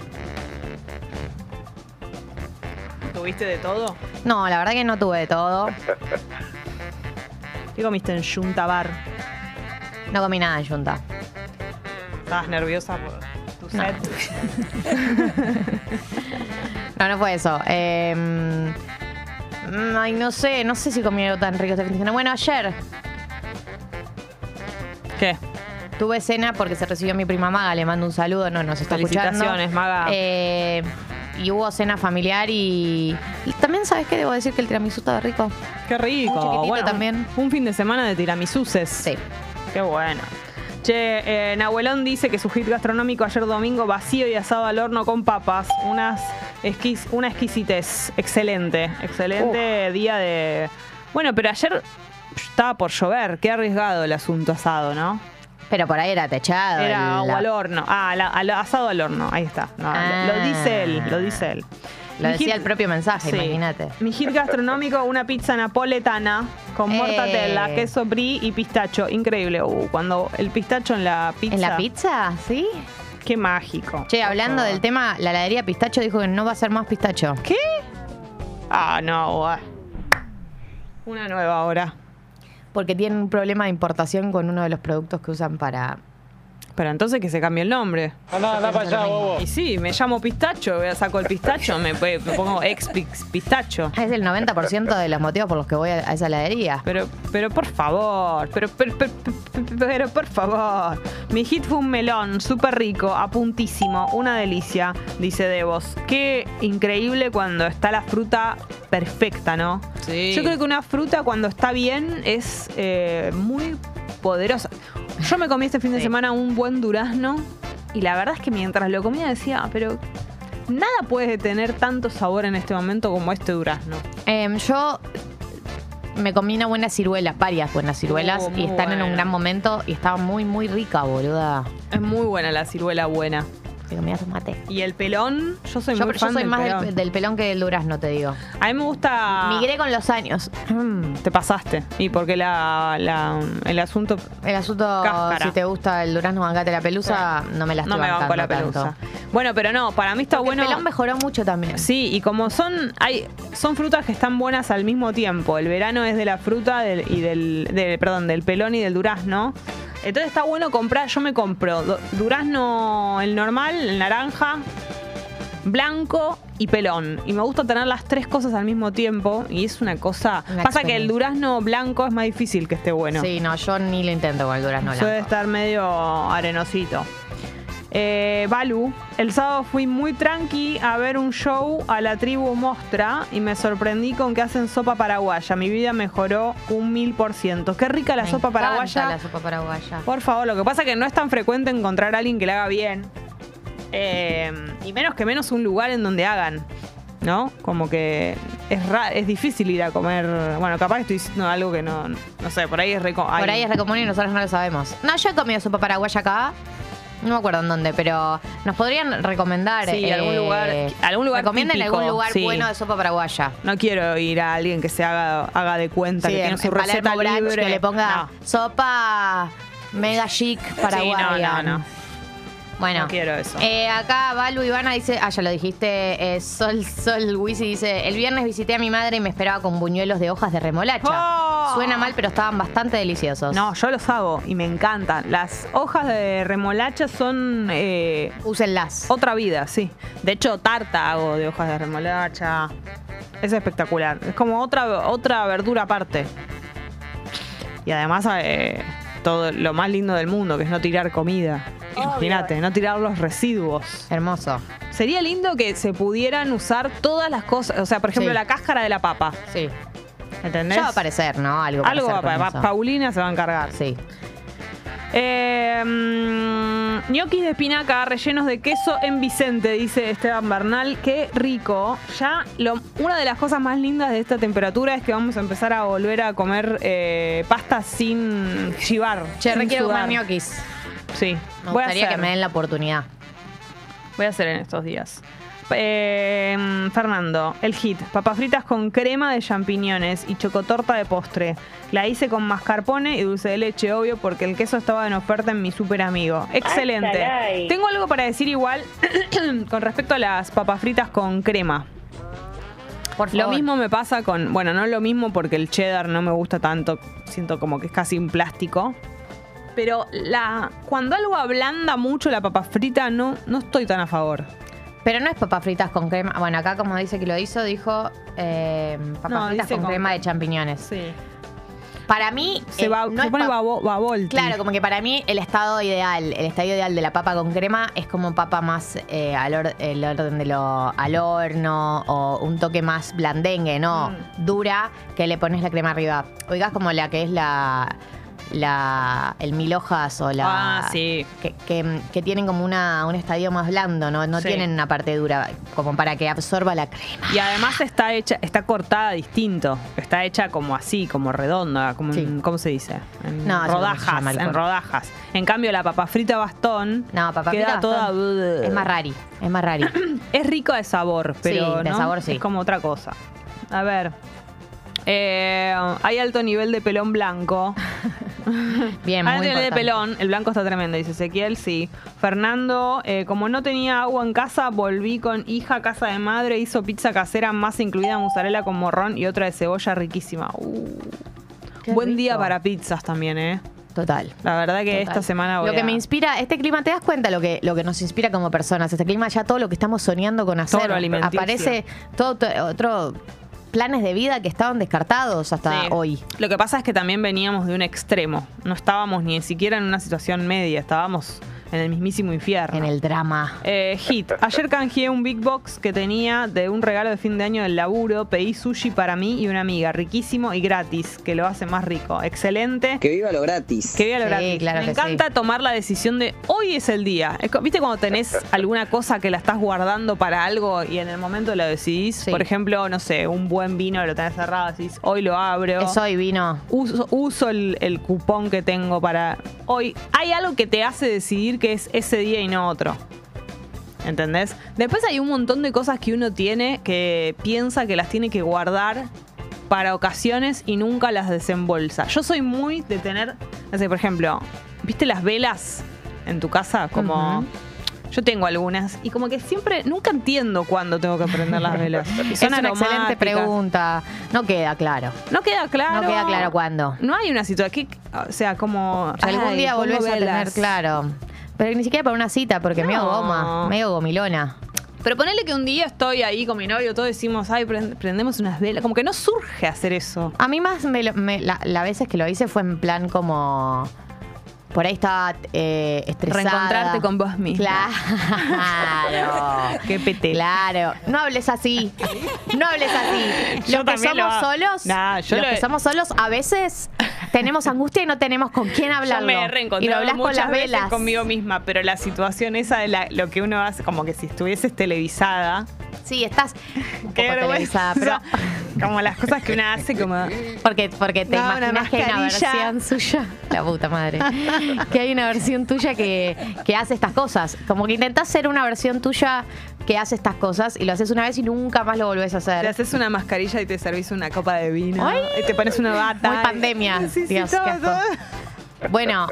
Speaker 2: ¿Tuviste de todo?
Speaker 1: No, la verdad que no tuve de todo.
Speaker 2: ¿Qué comiste en Yuntabar?
Speaker 1: No comí nada en Junta.
Speaker 2: ¿Estabas nerviosa por tu set?
Speaker 1: No, [LAUGHS] [LAUGHS] no fue eso. Eh, mm, ay, no sé, no sé si comí algo tan rico este fin de semana. Bueno, ayer
Speaker 2: ¿Qué?
Speaker 1: tuve cena porque se recibió mi prima Maga, le mando un saludo, no nos está escuchando.
Speaker 2: Felicitaciones, Maga.
Speaker 1: Eh, y hubo cena familiar y, y también, ¿sabes qué? Debo decir que el tiramisú estaba rico.
Speaker 2: Qué rico.
Speaker 1: Chiquitito también.
Speaker 2: Un fin de semana de tiramisuses.
Speaker 1: Sí.
Speaker 2: Qué bueno. Che, eh, Nahuelón dice que su hit gastronómico ayer domingo vacío y asado al horno con papas. Unas una exquisitez. Excelente. Excelente día de. Bueno, pero ayer estaba por llover. Qué arriesgado el asunto asado, ¿no?
Speaker 1: Pero por ahí era techado.
Speaker 2: Era
Speaker 1: el-
Speaker 2: agua al horno. Ah, la- al- asado al horno. Ahí está. No, lo-. Lo dice él. Lo dice él.
Speaker 1: Lo decía
Speaker 2: hit-
Speaker 1: el propio mensaje,
Speaker 2: Sí.
Speaker 1: imagínate.
Speaker 2: Mi hit gastronómico, una pizza napoletana con
Speaker 1: Eh.
Speaker 2: mortadela, queso brie y pistacho. Increíble. Uh, cuando el pistacho en la pizza.
Speaker 1: ¿En la pizza? ¿Sí?
Speaker 2: Qué mágico.
Speaker 1: Che, hablando del tema, la heladería Pistacho dijo que no va a ser más pistacho.
Speaker 2: ¿Qué? Ah, no. Una nueva ahora.
Speaker 1: Porque tienen un problema de importación con uno de los productos que usan para.
Speaker 2: Pero entonces que se cambie el nombre.
Speaker 3: Andá, andá para allá, bobo.
Speaker 2: Y sí, me llamo pistacho, voy a saco el pistacho, me, me pongo ex pistacho.
Speaker 1: Es el 90% de los motivos por los que voy a a esa heladería.
Speaker 2: Pero, pero por favor, pero, pero, pero, pero, pero por favor. Mi hit fue un melón, súper rico, a puntísimo, una delicia, dice Devos. Qué increíble cuando está la fruta perfecta, ¿no?
Speaker 1: Sí.
Speaker 2: Yo creo que una fruta cuando está bien es eh, muy poderosa. Yo me comí este fin de
Speaker 1: Sí.
Speaker 2: semana un buen durazno y la verdad es que mientras lo comía decía, pero nada puede tener tanto sabor en este momento como este durazno.
Speaker 1: Em, yo me comí una buena ciruela, varias buenas ciruelas,
Speaker 2: Oh,
Speaker 1: y están en un gran momento y estaba muy, muy rica, boluda.
Speaker 2: Es muy buena la ciruela buena.
Speaker 1: Comías un mate.
Speaker 2: Y el pelón, yo soy
Speaker 1: Yo,
Speaker 2: muy
Speaker 1: yo
Speaker 2: fan
Speaker 1: soy
Speaker 2: del
Speaker 1: más
Speaker 2: pelón.
Speaker 1: del, del pelón que del durazno, te digo.
Speaker 2: A mí me gusta.
Speaker 1: Migré con los años.
Speaker 2: Mm, Te pasaste. Y porque la, la- el asunto.
Speaker 1: El asunto,
Speaker 2: Cáscara.
Speaker 1: si te gusta el durazno, bancate la pelusa, no me la
Speaker 2: No
Speaker 1: estoy
Speaker 2: me banco la pelusa.
Speaker 1: tanto.
Speaker 2: Bueno, pero no, para mí está
Speaker 1: Porque
Speaker 2: bueno.
Speaker 1: El pelón mejoró mucho también.
Speaker 2: Sí, y como son hay son frutas que están buenas al mismo tiempo. El verano es de la fruta del- y del, del- perdón, del pelón y del durazno. Entonces está bueno comprar, yo me compro du- durazno el normal, el naranja, blanco y pelón. Y me gusta tener las tres cosas al mismo tiempo y es una cosa...
Speaker 1: Una
Speaker 2: pasa que el durazno blanco es más difícil que esté bueno.
Speaker 1: Sí, no, yo ni lo intento con el durazno
Speaker 2: Suele
Speaker 1: blanco.
Speaker 2: estar medio arenosito. Eh, Balu, el sábado fui muy tranqui a ver un show a la tribu Mostra y me sorprendí con que hacen sopa paraguaya. Mi vida mejoró un mil por ciento. Qué rica la
Speaker 1: Me
Speaker 2: sopa paraguaya.
Speaker 1: La sopa paraguaya.
Speaker 2: Por favor, lo que pasa es que no es tan frecuente encontrar a alguien que la haga bien. Eh, y menos que menos un lugar en donde hagan. ¿No? Como que es ra- es difícil ir a comer. Bueno, capaz estoy diciendo algo que no. No sé, por ahí es rico.
Speaker 1: Por ahí es re común y nosotros no lo sabemos. No, yo he comido sopa paraguaya acá. No me acuerdo en dónde, pero nos podrían recomendar.
Speaker 2: Sí, algún lugar- algún lugar
Speaker 1: Recomienden
Speaker 2: típico,
Speaker 1: algún lugar
Speaker 2: sí.
Speaker 1: bueno de sopa paraguaya.
Speaker 2: No quiero ir a alguien que se haga, haga de cuenta
Speaker 1: Sí,
Speaker 2: que
Speaker 1: en,
Speaker 2: tiene su receta libre.
Speaker 1: que le ponga
Speaker 2: No.
Speaker 1: sopa mega chic paraguaya.
Speaker 2: no, no.
Speaker 1: Bueno,
Speaker 2: No quiero eso.
Speaker 1: eh, acá Balu Ivana dice, ah, ya lo dijiste, eh, Sol Sol Wisi dice, el viernes visité a mi madre y me esperaba con buñuelos de hojas de remolacha.
Speaker 2: ¡Oh!
Speaker 1: Suena mal, pero estaban bastante deliciosos.
Speaker 2: No, yo los hago y me encantan. Las hojas de remolacha son eh,
Speaker 1: Úsenlas.
Speaker 2: otra vida, sí. De hecho, tarta hago de hojas de remolacha. Es espectacular. Es como otra, otra verdura aparte. Y además, eh, todo lo más lindo del mundo, que es no tirar comida. Imagínate, no tirar los residuos.
Speaker 1: Hermoso.
Speaker 2: Sería lindo que se pudieran usar todas las cosas. O sea, por ejemplo,
Speaker 1: Sí.
Speaker 2: la cáscara de la papa.
Speaker 1: Sí.
Speaker 2: ¿Entendés?
Speaker 1: Ya va a aparecer, ¿no? Algo, va a
Speaker 2: Algo va
Speaker 1: aparecer
Speaker 2: pa-
Speaker 1: con
Speaker 2: pa-
Speaker 1: eso.
Speaker 2: Paulina se va a encargar.
Speaker 1: Sí.
Speaker 2: Eh, mm, ñoquis de espinaca rellenos de queso en Vicente, dice Esteban Bernal. Qué rico. Ya lo- una de las cosas más lindas de esta temperatura es que vamos a empezar a volver a comer eh, pasta sin chivar.
Speaker 1: Che,
Speaker 2: sin
Speaker 1: re quiero
Speaker 2: sudar.
Speaker 1: comer ñoquis.
Speaker 2: Sí,
Speaker 1: Me
Speaker 2: voy a
Speaker 1: gustaría
Speaker 2: hacer.
Speaker 1: que me den la oportunidad.
Speaker 2: Voy a hacer en estos días. Eh, Fernando, el hit. Papas fritas con crema de champiñones y chocotorta de postre. La hice con mascarpone y dulce de leche, obvio, porque el queso estaba en oferta en mi super amigo. Excelente. Tengo algo para decir igual [CLEARS THROAT] con respecto a las papas fritas con crema.
Speaker 1: Por
Speaker 2: Lo
Speaker 1: favor.
Speaker 2: mismo me pasa con, bueno, no lo mismo porque el cheddar no me gusta tanto, siento como que es casi un plástico. Pero la, cuando algo ablanda mucho la papa frita, no, no estoy tan a favor.
Speaker 1: Pero no es papas fritas con crema. Bueno, acá como dice que lo hizo, dijo eh, papas
Speaker 2: No,
Speaker 1: fritas con,
Speaker 2: con-
Speaker 1: crema de champiñones.
Speaker 2: Sí.
Speaker 1: Para mí.
Speaker 2: Se,
Speaker 1: eh,
Speaker 2: va,
Speaker 1: no
Speaker 2: se
Speaker 1: es
Speaker 2: pone babo, bavolti.
Speaker 1: Claro, como que para mí el estado ideal, el estado ideal de la papa con crema es como papa más eh, al or- el orden de lo al horno o un toque más blandengue, no
Speaker 2: Mm.
Speaker 1: dura que le pones la crema arriba. Oigas como la que es la la el mil hojas o la
Speaker 2: Ah, sí.
Speaker 1: que, que- que tienen como una, un estadio más blando, no, no
Speaker 2: Sí.
Speaker 1: tienen una parte dura como para que absorba la crema.
Speaker 2: Y además está hecha, está cortada distinto. Está hecha como así, como redonda, como
Speaker 1: Sí.
Speaker 2: en- ¿cómo se dice? En
Speaker 1: No, se
Speaker 2: rodajas, en rodajas. En cambio, la papa frita bastón
Speaker 1: No, papa
Speaker 2: queda
Speaker 1: frita
Speaker 2: toda.
Speaker 1: bastón- es más rari, es más rari. [CLEARS THROAT]
Speaker 2: Es rico de sabor, pero
Speaker 1: de
Speaker 2: ¿no?
Speaker 1: sabor sí.
Speaker 2: es como otra cosa. A ver. Eh, hay alto nivel de pelón blanco. [LAUGHS]
Speaker 1: Bien,
Speaker 2: Alto
Speaker 1: muy
Speaker 2: nivel de
Speaker 1: importante.
Speaker 2: pelón. El blanco está tremendo, dice Ezequiel, sí. Fernando, eh, como no tenía agua en casa, volví con hija a casa de madre, hizo pizza casera, masa incluida mozzarella con morrón y otra de cebolla riquísima. Uh,
Speaker 1: Qué
Speaker 2: buen día para pizzas también, ¿eh?
Speaker 1: Total.
Speaker 2: La verdad que
Speaker 1: Total.
Speaker 2: esta semana voy
Speaker 1: Lo que
Speaker 2: a-
Speaker 1: me inspira, este clima, ¿te das cuenta lo que, lo que nos inspira como personas? Este clima ya todo lo que estamos soñando con hacer.
Speaker 2: Todo lo alimenticio.
Speaker 1: Aparece todo, to- otro planes de vida que estaban descartados hasta
Speaker 2: Sí.
Speaker 1: hoy.
Speaker 2: Lo que pasa es que también veníamos de un extremo. No estábamos ni siquiera en una situación media, estábamos en el mismísimo infierno.
Speaker 1: En el drama.
Speaker 2: Eh, hit. Ayer canjeé un big box que tenía de un regalo de fin de año del laburo. Pedí sushi para mí y una amiga. Riquísimo y gratis, que lo hace más rico. Excelente.
Speaker 6: Que viva lo gratis.
Speaker 2: Que viva lo
Speaker 1: Sí,
Speaker 2: gratis.
Speaker 1: claro
Speaker 2: Me encanta tomar la decisión de hoy es el día. ¿Viste cuando tenés alguna cosa que la estás guardando para algo y en el momento lo decidís?
Speaker 1: Sí.
Speaker 2: Por ejemplo, no sé, un buen vino lo tenés cerrado, decís hoy lo abro.
Speaker 1: Es hoy vino.
Speaker 2: Uso, uso el, el cupón que tengo para hoy. Hay algo que te hace decidir que es ese día y no otro. ¿Entendés? Después hay un montón de cosas que uno tiene que piensa que las tiene que guardar para ocasiones y nunca las desembolsa. Yo soy muy de tener, no sé, por ejemplo, ¿viste las velas en tu casa? Como yo tengo algunas y como que siempre nunca entiendo cuándo tengo que prender las velas. [LAUGHS]
Speaker 1: Es una excelente pregunta. No queda claro.
Speaker 2: No queda claro.
Speaker 1: No queda claro cuándo.
Speaker 2: No hay una situación. O sea, como.
Speaker 1: Algún día volvés a tener claro. Pero ni siquiera para una cita, porque medio
Speaker 2: No.
Speaker 1: goma, medio gomilona.
Speaker 2: Pero ponele que un día estoy ahí con mi novio, todos decimos, ay, prend- prendemos unas velas. Como que no surge hacer eso.
Speaker 1: A mí más me, me- la, la veces que lo hice fue en plan como. Por ahí estaba eh, estresada.
Speaker 2: Reencontrarte con vos misma.
Speaker 1: Claro. [LAUGHS]
Speaker 2: Qué pete.
Speaker 1: Claro. No hables así. No hables así.
Speaker 2: Yo
Speaker 1: los que
Speaker 2: lo
Speaker 1: somos solos.
Speaker 2: Nah, yo
Speaker 1: los
Speaker 2: lo-
Speaker 1: que somos solos, a veces tenemos angustia y no tenemos con quién
Speaker 2: Yo
Speaker 1: hablarlo.
Speaker 2: me he
Speaker 1: y lo
Speaker 2: reencontrado
Speaker 1: hablas con
Speaker 2: muchas
Speaker 1: las
Speaker 2: veces
Speaker 1: velas.
Speaker 2: conmigo misma, pero la situación esa de la- lo que uno hace, como que si estuvieses televisada.
Speaker 1: Sí, estás un
Speaker 2: Qué
Speaker 1: poco televisada, pero. [LAUGHS]
Speaker 2: Como las cosas que una hace como...
Speaker 1: Porque, porque te
Speaker 2: No,
Speaker 1: imaginas que hay una versión suya, la puta madre, que hay una versión tuya que, que hace estas cosas. Como que intentás ser una versión tuya que hace estas cosas y lo haces una vez y nunca más lo volvés a
Speaker 2: Te
Speaker 1: hacer.
Speaker 2: haces una mascarilla y te servís una copa de vino.
Speaker 1: Ay.
Speaker 2: y te pones una bata.
Speaker 1: Muy pandemia.
Speaker 2: Sí, sí,
Speaker 1: Dios,
Speaker 2: todo,
Speaker 1: qué asco.
Speaker 2: todo.
Speaker 1: Bueno,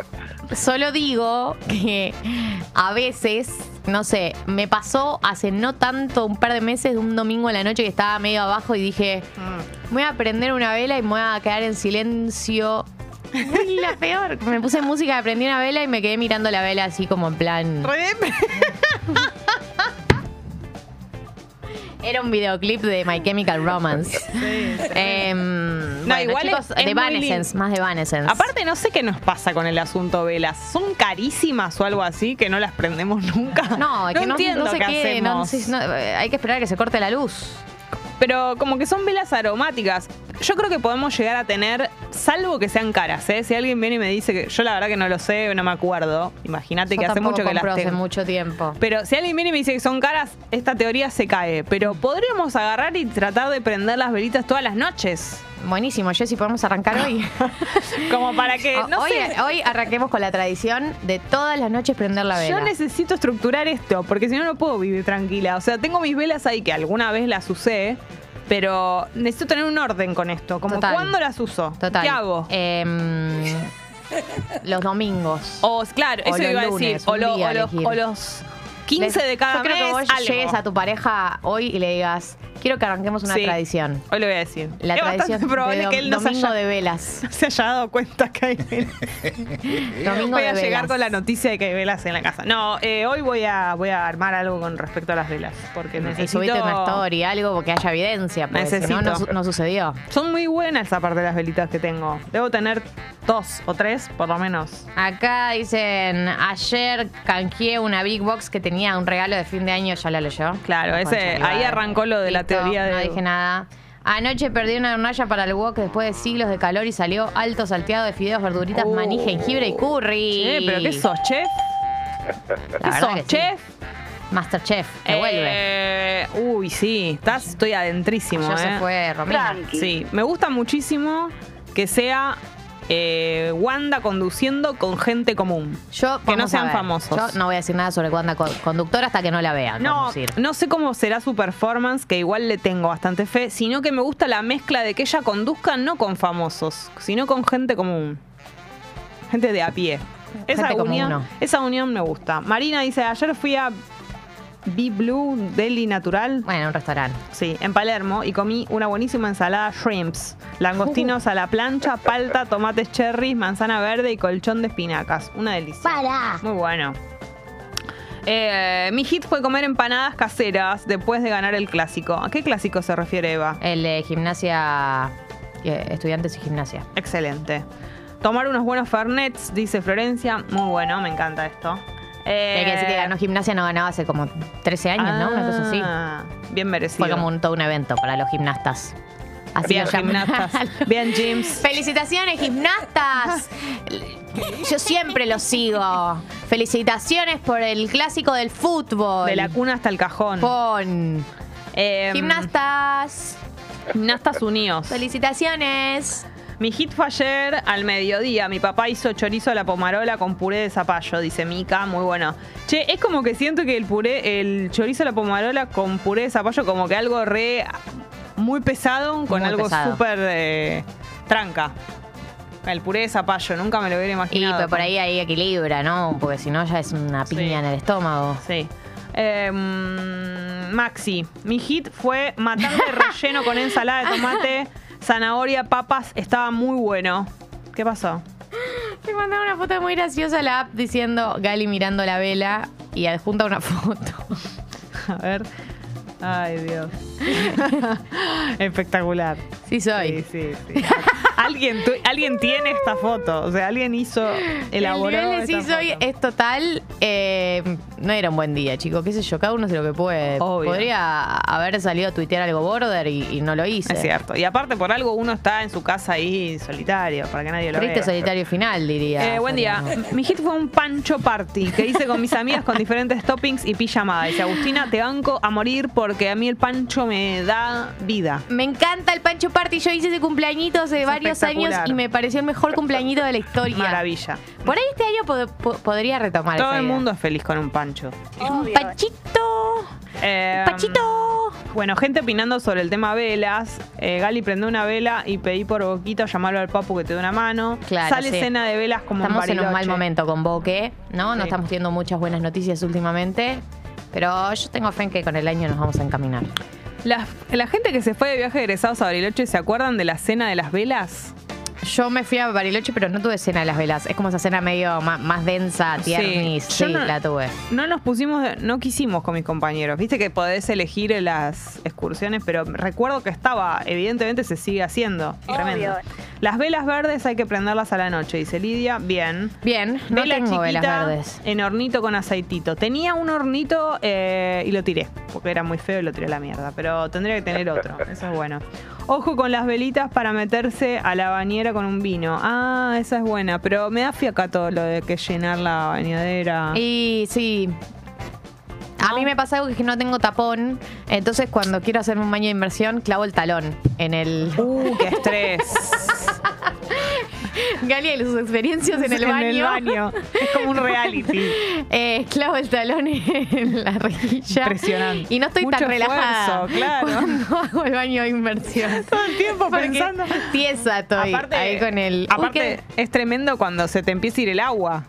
Speaker 1: solo digo que a veces, no sé, me pasó hace no tanto, un par de meses, de un domingo en la noche que estaba medio abajo y dije,
Speaker 2: Mm.
Speaker 1: voy a prender una vela y me voy a quedar en silencio. Uy, la [LAUGHS] peor. Me puse música, prendí una vela y me quedé mirando la vela así como en plan. [LAUGHS] Era un videoclip de My Chemical Romance.
Speaker 2: Sí.
Speaker 1: Em,
Speaker 2: No,
Speaker 1: bueno,
Speaker 2: igual
Speaker 1: chicos,
Speaker 2: es- es
Speaker 1: de Evanescence, más de Evanescence.
Speaker 2: Aparte, no sé qué nos pasa con el asunto velas. ¿Son carísimas o algo así que no las prendemos nunca?
Speaker 1: no, es que no,
Speaker 2: entiendo
Speaker 1: no sé
Speaker 2: qué
Speaker 1: qué, no
Speaker 2: hacemos.
Speaker 1: no, eh, hay que esperar a que se corte la luz.
Speaker 2: Pero como que son velas aromáticas. Yo creo que podemos llegar a tener, salvo que sean caras, ¿eh? Si alguien viene y me dice que yo la verdad que no lo sé, no me acuerdo. Imagínate que hace mucho que las
Speaker 1: compro hace
Speaker 2: tengo.
Speaker 1: mucho tiempo.
Speaker 2: Pero si alguien viene y me dice que son caras, esta teoría se cae. Pero podríamos agarrar y tratar de prender las velitas todas las noches.
Speaker 1: Buenísimo, Jessy, podemos arrancar hoy. [LAUGHS]
Speaker 2: Como para que, no
Speaker 1: hoy,
Speaker 2: sé.
Speaker 1: hoy arranquemos con la tradición de todas las noches prender la vela.
Speaker 2: Yo necesito estructurar esto, porque si no, no puedo vivir tranquila. O sea, tengo mis velas ahí que alguna vez las usé, pero necesito tener un orden con esto. Como,
Speaker 1: Total.
Speaker 2: ¿cuándo las uso?
Speaker 1: Total.
Speaker 2: ¿Qué hago?
Speaker 1: Em, los domingos.
Speaker 2: O, claro,
Speaker 1: o
Speaker 2: eso
Speaker 1: los
Speaker 2: iba a
Speaker 1: lunes,
Speaker 2: decir. O, lo-
Speaker 1: día
Speaker 2: o los, o los 15
Speaker 1: Les-
Speaker 2: de cada
Speaker 1: Yo creo
Speaker 2: mes.
Speaker 1: que vos
Speaker 2: algo.
Speaker 1: llegues a tu pareja hoy y le digas, quiero que arranquemos una
Speaker 2: Sí.
Speaker 1: tradición.
Speaker 2: Hoy le voy a decir.
Speaker 1: La
Speaker 2: es
Speaker 1: tradición
Speaker 2: bastante probable
Speaker 1: de
Speaker 2: que él no se
Speaker 1: domingo
Speaker 2: haya,
Speaker 1: de velas. [LAUGHS]
Speaker 2: se haya dado cuenta que hay velas. [LAUGHS]
Speaker 1: Domingo
Speaker 2: voy
Speaker 1: de
Speaker 2: a llegar con la noticia de que hay velas en la casa. No, eh, hoy voy a, voy a armar algo con respecto a las velas. Porque
Speaker 1: Y
Speaker 2: necesito...
Speaker 1: subiste una story, algo que haya evidencia, porque si no, no,
Speaker 2: Necesito.
Speaker 1: su- no sucedió.
Speaker 2: Son muy buenas aparte de las velitas que tengo. Debo tener dos o tres, por lo menos.
Speaker 1: Acá dicen, ayer canjeé una Big Box que tenía un regalo de fin de año, ya la leyó.
Speaker 2: Claro, ese-
Speaker 1: Concha
Speaker 2: ahí arrancó lo de la
Speaker 1: No dije nada. Anoche perdí una hornalla para el wok después de siglos de calor y salió alto salteado de fideos, verduritas,
Speaker 2: Oh.
Speaker 1: maní, jengibre y curry.
Speaker 2: Che, pero ¿qué sos, chef?
Speaker 1: La
Speaker 2: ¿Qué sos,
Speaker 1: que sí.
Speaker 2: chef?
Speaker 1: Masterchef, que vuelve.
Speaker 2: Eh, uy, sí, estás, estoy adentrísimo. Eh.
Speaker 1: se fue Romina.
Speaker 2: Sí, me gusta muchísimo que sea eh, Wanda conduciendo con gente común.
Speaker 1: Yo,
Speaker 2: que no sean famosos.
Speaker 1: Yo no voy a decir nada sobre Wanda co- Conductor hasta que no la vea.
Speaker 2: No,
Speaker 1: conducir.
Speaker 2: no sé cómo será su performance, que igual le tengo bastante fe, sino que me gusta la mezcla de que ella conduzca no con famosos, sino con gente común. Gente de a pie. Esa unión, esa unión me gusta. Marina dice, ayer fui a Be Blue Deli Natural.
Speaker 1: Bueno, un restaurante.
Speaker 2: Sí, en Palermo y comí una buenísima ensalada shrimps, langostinos a la plancha, palta, tomates cherries, manzana verde y colchón de espinacas. Una delicia.
Speaker 1: Para.
Speaker 2: Muy bueno. Eh, mi hit fue comer empanadas caseras después de ganar el clásico. ¿A qué clásico se refiere Eva?
Speaker 1: El de gimnasia, eh, estudiantes y gimnasia.
Speaker 2: Excelente. Tomar unos buenos fernets, dice Florencia. Muy bueno, me encanta esto. Eh,
Speaker 1: Hay que decir que ganó gimnasia, no ganaba hace como 13 años, ¿no? Una cosa así.
Speaker 2: ah, Bien merecido.
Speaker 1: Fue como un, todo un evento para los gimnastas. Así
Speaker 2: Bien gimnastas. [LAUGHS] Bien gyms.
Speaker 1: Felicitaciones, gimnastas. Yo siempre los sigo. Felicitaciones por el clásico del fútbol.
Speaker 2: De la cuna hasta el cajón.
Speaker 1: Pon.
Speaker 2: Eh,
Speaker 1: Gimnastas.
Speaker 2: Gimnastas Unidos.
Speaker 1: Felicitaciones.
Speaker 2: Mi hit fue ayer al mediodía. Mi papá hizo chorizo a la pomarola con puré de zapallo, dice Mica. Muy bueno. Che, es como que siento que el puré, el chorizo a la pomarola con puré de zapallo, como que algo re. muy pesado con
Speaker 1: Muy
Speaker 2: algo súper eh, tranca. El puré de zapallo, nunca me lo hubiera
Speaker 1: Y
Speaker 2: imaginado.
Speaker 1: pero por ahí ahí equilibra, ¿no? Porque si no ya es una piña
Speaker 2: Sí.
Speaker 1: en el estómago.
Speaker 2: Sí. Eh, Maxi, mi hit fue matar de relleno con ensalada de tomate, [LAUGHS] zanahoria, papas. Estaba muy bueno. ¿Qué pasó?
Speaker 1: Me mandaron una foto muy graciosa a la app diciendo Gali mirando la vela y adjunta una foto. [LAUGHS]
Speaker 2: A ver. Ay, Dios. [LAUGHS] Espectacular.
Speaker 1: Sí soy.
Speaker 2: Sí, sí, sí. alguien, tu- alguien tiene esta foto. O sea, alguien hizo, elaboró.
Speaker 1: El nivel de
Speaker 2: esta
Speaker 1: sí soy
Speaker 2: foto.
Speaker 1: es total. eh, no era un buen día, chicos. Qué sé yo, cada uno hace lo que puede.
Speaker 2: Obvio.
Speaker 1: Podría haber salido a tuitear algo border y, y no lo hice.
Speaker 2: Es cierto. Y aparte, por algo, uno está en su casa ahí solitario, para que nadie lo
Speaker 1: Triste
Speaker 2: vea.
Speaker 1: solitario final, diría.
Speaker 2: Eh, buen día. Mi hit fue un pancho party que hice con mis amigas con diferentes toppings y pijamada. Dice Agustina, te banco a morir porque a mí el pancho me da vida.
Speaker 1: Me encanta el Pancho Party. Yo hice ese cumpleañito hace
Speaker 2: Es
Speaker 1: varios años y me pareció el mejor cumpleañito de la historia.
Speaker 2: Maravilla.
Speaker 1: Por ahí este año pod- po- podría retomar
Speaker 2: Todo
Speaker 1: esa
Speaker 2: el
Speaker 1: idea.
Speaker 2: mundo es feliz con un pancho.
Speaker 1: Un pachito.
Speaker 2: Eh,
Speaker 1: Pachito.
Speaker 2: Bueno, gente opinando sobre el tema velas. Eh, Gali prende una vela y pedí por boquito llamarlo al papu que te dé una mano.
Speaker 1: Claro,
Speaker 2: Sale
Speaker 1: sí.
Speaker 2: cena de velas como
Speaker 1: Estamos en un mal momento con Boque, ¿no? No estamos teniendo muchas buenas noticias últimamente. Pero yo tengo fe en que con el año nos vamos a encaminar.
Speaker 2: La, gente que se fue de viaje egresados a Bariloche, ¿se acuerdan de la cena de las velas?
Speaker 1: Yo me fui a Bariloche, pero no tuve cena de las velas. Es como esa cena medio ma- más, densa,
Speaker 2: Sí.
Speaker 1: tiernis. Sí,
Speaker 2: Yo no-
Speaker 1: la tuve.
Speaker 2: No nos pusimos, no quisimos con mis compañeros. Viste que podés elegir las excursiones, pero recuerdo que estaba, evidentemente se sigue haciendo. Tremendo. Las velas verdes hay que prenderlas a la noche, dice Lidia. Bien.
Speaker 1: Bien, no
Speaker 2: Vela
Speaker 1: tengo velas verdes.
Speaker 2: en hornito con aceitito. Tenía un hornito eh, y lo tiré, porque era muy feo y lo tiré a la mierda. Pero tendría que tener otro, eso es bueno. Ojo con las velitas para meterse a la bañera con un vino. Ah, esa es buena, pero me da fiaca todo lo de que llenar la bañadera.
Speaker 1: Y sí. A mí me pasa algo que es que no tengo tapón. Entonces, cuando quiero hacerme un baño de inmersión, clavo el talón en el.
Speaker 2: Uh, qué estrés. [LAUGHS]
Speaker 1: Galia y sus experiencias en el baño.
Speaker 2: baño. Es como un [LAUGHS] reality.
Speaker 1: Eh, clavo el talón en la rejilla.
Speaker 2: Impresionante.
Speaker 1: Y no estoy
Speaker 2: Mucho
Speaker 1: tan relajada
Speaker 2: esfuerzo, claro.
Speaker 1: cuando hago el baño de inmersión. [LAUGHS]
Speaker 2: Todo el tiempo
Speaker 1: Porque
Speaker 2: pensando.
Speaker 1: Tiesa estoy ahí con el.
Speaker 2: Aparte es tremendo cuando se te empieza a ir el agua.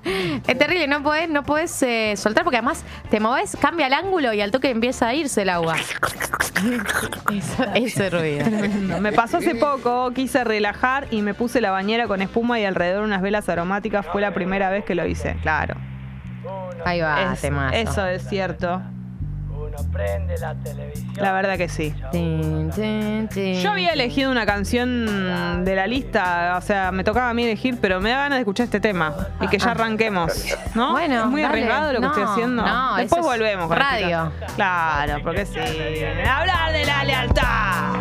Speaker 1: es terrible, no podés, no podés eh, soltar porque además te moves, cambia el ángulo y al toque empieza a irse el agua. [LAUGHS] Eso- ese ruido.
Speaker 2: Me pasó hace poco, quise relajar y me puse la bañera con espuma y alrededor unas velas aromáticas. Fue la primera vez que lo hice. Claro.
Speaker 1: Ahí va,
Speaker 2: Es-
Speaker 1: temazo.
Speaker 2: eso es cierto.
Speaker 3: Uno prende la televisión.
Speaker 2: La verdad que sí. Yo había elegido una canción de la lista, o sea, me tocaba a mí elegir, pero me da ganas de escuchar este tema y que ya arranquemos, ¿no?
Speaker 1: Bueno,
Speaker 2: es muy
Speaker 1: dale.
Speaker 2: arriesgado lo que
Speaker 1: No,
Speaker 2: estoy haciendo.
Speaker 1: no,
Speaker 2: Después volvemos con
Speaker 1: radio.
Speaker 2: Claro, porque sí. Hablar de la lealtad.